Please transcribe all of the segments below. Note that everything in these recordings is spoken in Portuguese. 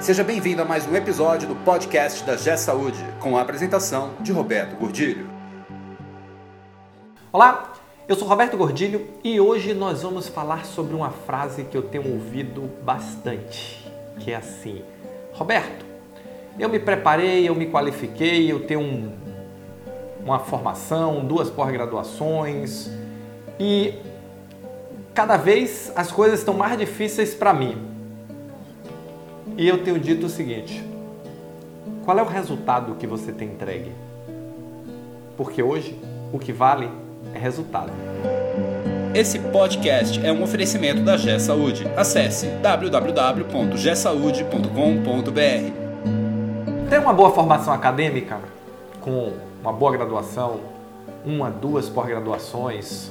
Seja bem-vindo a mais um episódio do podcast da G Saúde, com a apresentação de Roberto Gordilho. Olá, eu sou Roberto Gordilho e hoje nós vamos falar sobre uma frase que eu tenho ouvido bastante, que é assim: Roberto, eu me preparei, eu me qualifiquei, eu tenho um, uma formação, duas pós-graduações e cada vez as coisas estão mais difíceis para mim. E eu tenho dito o seguinte: qual é o resultado que você tem entregue? Porque hoje o que vale é resultado. Esse podcast é um oferecimento da G Saúde. Acesse www.gsaude.com.br. Ter uma boa formação acadêmica, com uma boa graduação, uma, duas pós-graduações,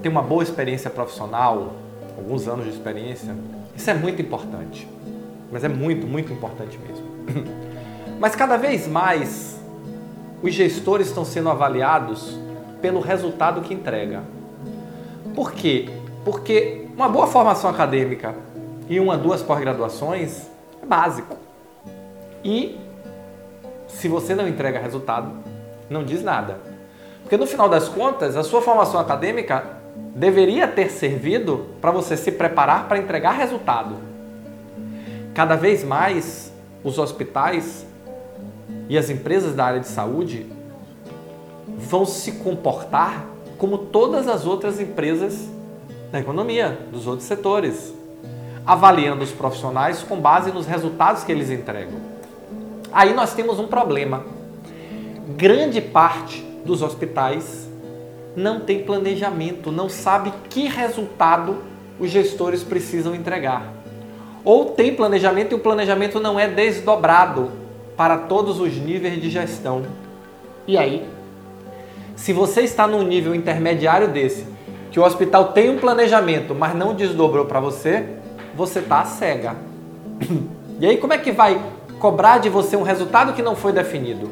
ter uma boa experiência profissional, alguns anos de experiência, isso é muito importante mas é muito, muito importante mesmo. Mas cada vez mais os gestores estão sendo avaliados pelo resultado que entrega. Por quê? Porque uma boa formação acadêmica e uma, duas pós-graduações é básico. E se você não entrega resultado, não diz nada. Porque no final das contas, a sua formação acadêmica deveria ter servido para você se preparar para entregar resultado. Cada vez mais os hospitais e as empresas da área de saúde vão se comportar como todas as outras empresas da economia, dos outros setores, avaliando os profissionais com base nos resultados que eles entregam. Aí nós temos um problema. Grande parte dos hospitais não tem planejamento, não sabe que resultado os gestores precisam entregar. Ou tem planejamento e o planejamento não é desdobrado para todos os níveis de gestão. E aí? Se você está num nível intermediário desse, que o hospital tem um planejamento, mas não desdobrou para você, você está cega. E aí, como é que vai cobrar de você um resultado que não foi definido?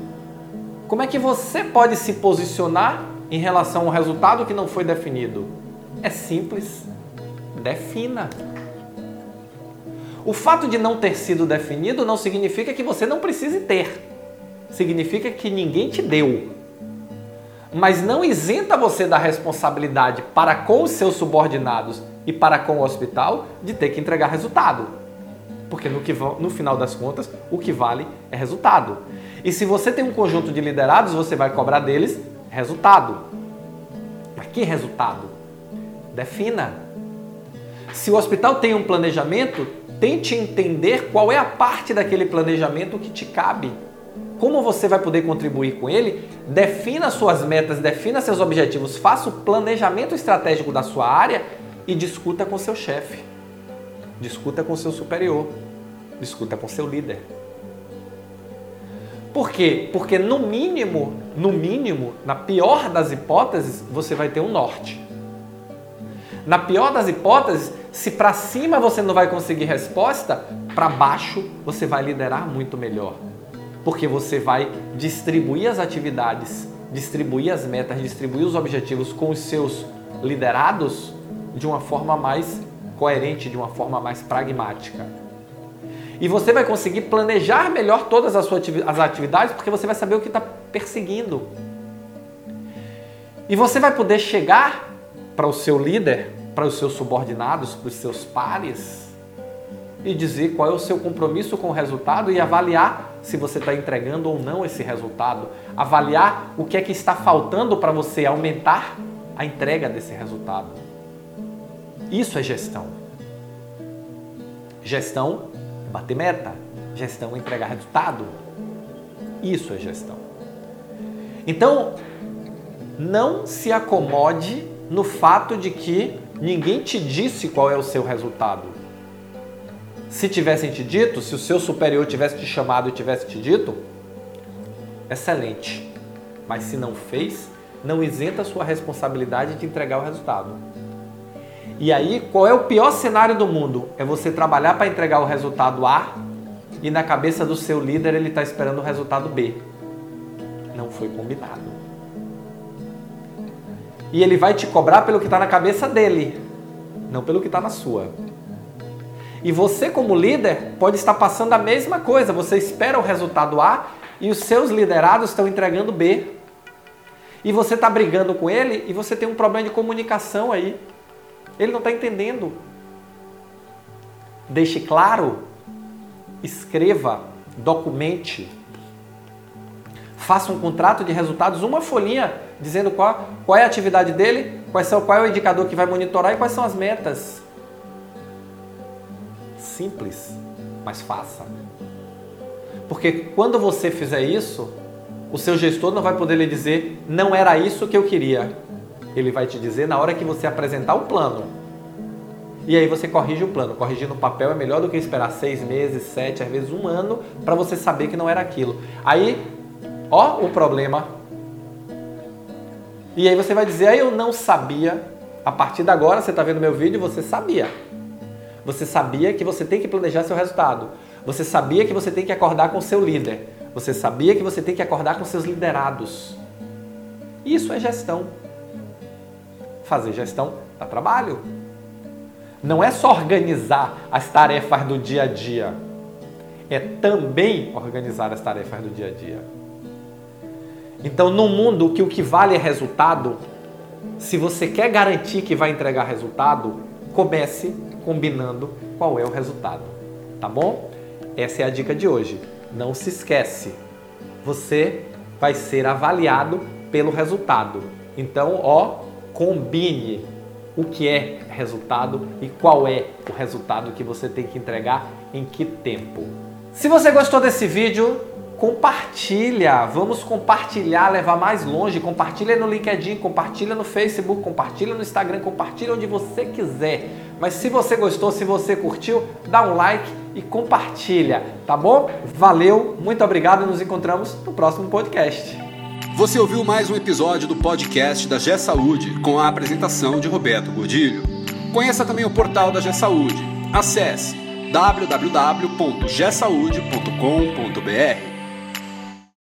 Como é que você pode se posicionar em relação ao resultado que não foi definido? É simples. Defina. O fato de não ter sido definido não significa que você não precise ter. Significa que ninguém te deu. Mas não isenta você da responsabilidade para com os seus subordinados e para com o hospital de ter que entregar resultado. Porque no, que, no final das contas, o que vale é resultado. E se você tem um conjunto de liderados, você vai cobrar deles resultado. Mas que resultado? Defina. Se o hospital tem um planejamento, Tente entender qual é a parte daquele planejamento que te cabe. Como você vai poder contribuir com ele? Defina suas metas, defina seus objetivos, faça o planejamento estratégico da sua área e discuta com seu chefe. Discuta com seu superior. Discuta com seu líder. Por quê? Porque no mínimo, no mínimo, na pior das hipóteses, você vai ter um norte. Na pior das hipóteses, se para cima você não vai conseguir resposta, para baixo você vai liderar muito melhor. Porque você vai distribuir as atividades, distribuir as metas, distribuir os objetivos com os seus liderados de uma forma mais coerente, de uma forma mais pragmática. E você vai conseguir planejar melhor todas as suas atividades porque você vai saber o que está perseguindo. E você vai poder chegar para o seu líder para os seus subordinados, para os seus pares e dizer qual é o seu compromisso com o resultado e avaliar se você está entregando ou não esse resultado. Avaliar o que é que está faltando para você aumentar a entrega desse resultado. Isso é gestão. Gestão é bater meta. Gestão é entregar resultado. Isso é gestão. Então, não se acomode no fato de que ninguém te disse qual é o seu resultado. Se tivessem te dito, se o seu superior tivesse te chamado e tivesse te dito, excelente. Mas se não fez, não isenta a sua responsabilidade de entregar o resultado. E aí, qual é o pior cenário do mundo? É você trabalhar para entregar o resultado A e na cabeça do seu líder ele está esperando o resultado B. Não foi combinado. E ele vai te cobrar pelo que está na cabeça dele, não pelo que está na sua. E você, como líder, pode estar passando a mesma coisa. Você espera o resultado A e os seus liderados estão entregando B. E você está brigando com ele e você tem um problema de comunicação aí. Ele não está entendendo. Deixe claro, escreva, documente. Faça um contrato de resultados, uma folhinha dizendo qual, qual é a atividade dele, quais são, qual é o indicador que vai monitorar e quais são as metas. Simples, mas faça. Porque quando você fizer isso, o seu gestor não vai poder lhe dizer, não era isso que eu queria. Ele vai te dizer na hora que você apresentar o plano. E aí você corrige o plano. Corrigir no papel é melhor do que esperar seis meses, sete, às vezes um ano, para você saber que não era aquilo. Aí, ó o problema. E aí você vai dizer, aí eu não sabia. A partir de agora, você está vendo meu vídeo, você sabia. Você sabia que você tem que planejar seu resultado. Você sabia que você tem que acordar com seu líder. Você sabia que você tem que acordar com seus liderados. Isso é gestão. Fazer gestão dá trabalho. Não é só organizar as tarefas do dia a dia. É também organizar as tarefas do dia a dia. Então, no mundo que o que vale é resultado, se você quer garantir que vai entregar resultado, comece combinando qual é o resultado, tá bom? Essa é a dica de hoje. Não se esquece, você vai ser avaliado pelo resultado. Então, ó, combine o que é resultado e qual é o resultado que você tem que entregar em que tempo. Se você gostou desse vídeo, compartilha, vamos compartilhar, levar mais longe, compartilha no LinkedIn, compartilha no Facebook, compartilha no Instagram, compartilha onde você quiser. Mas se você gostou, se você curtiu, dá um like e compartilha, tá bom? Valeu, muito obrigado e nos encontramos no próximo podcast. Você ouviu mais um episódio do podcast da G Saúde com a apresentação de Roberto Gordilho. Conheça também o portal da G Saúde. Acesse www.gsaude.com.br.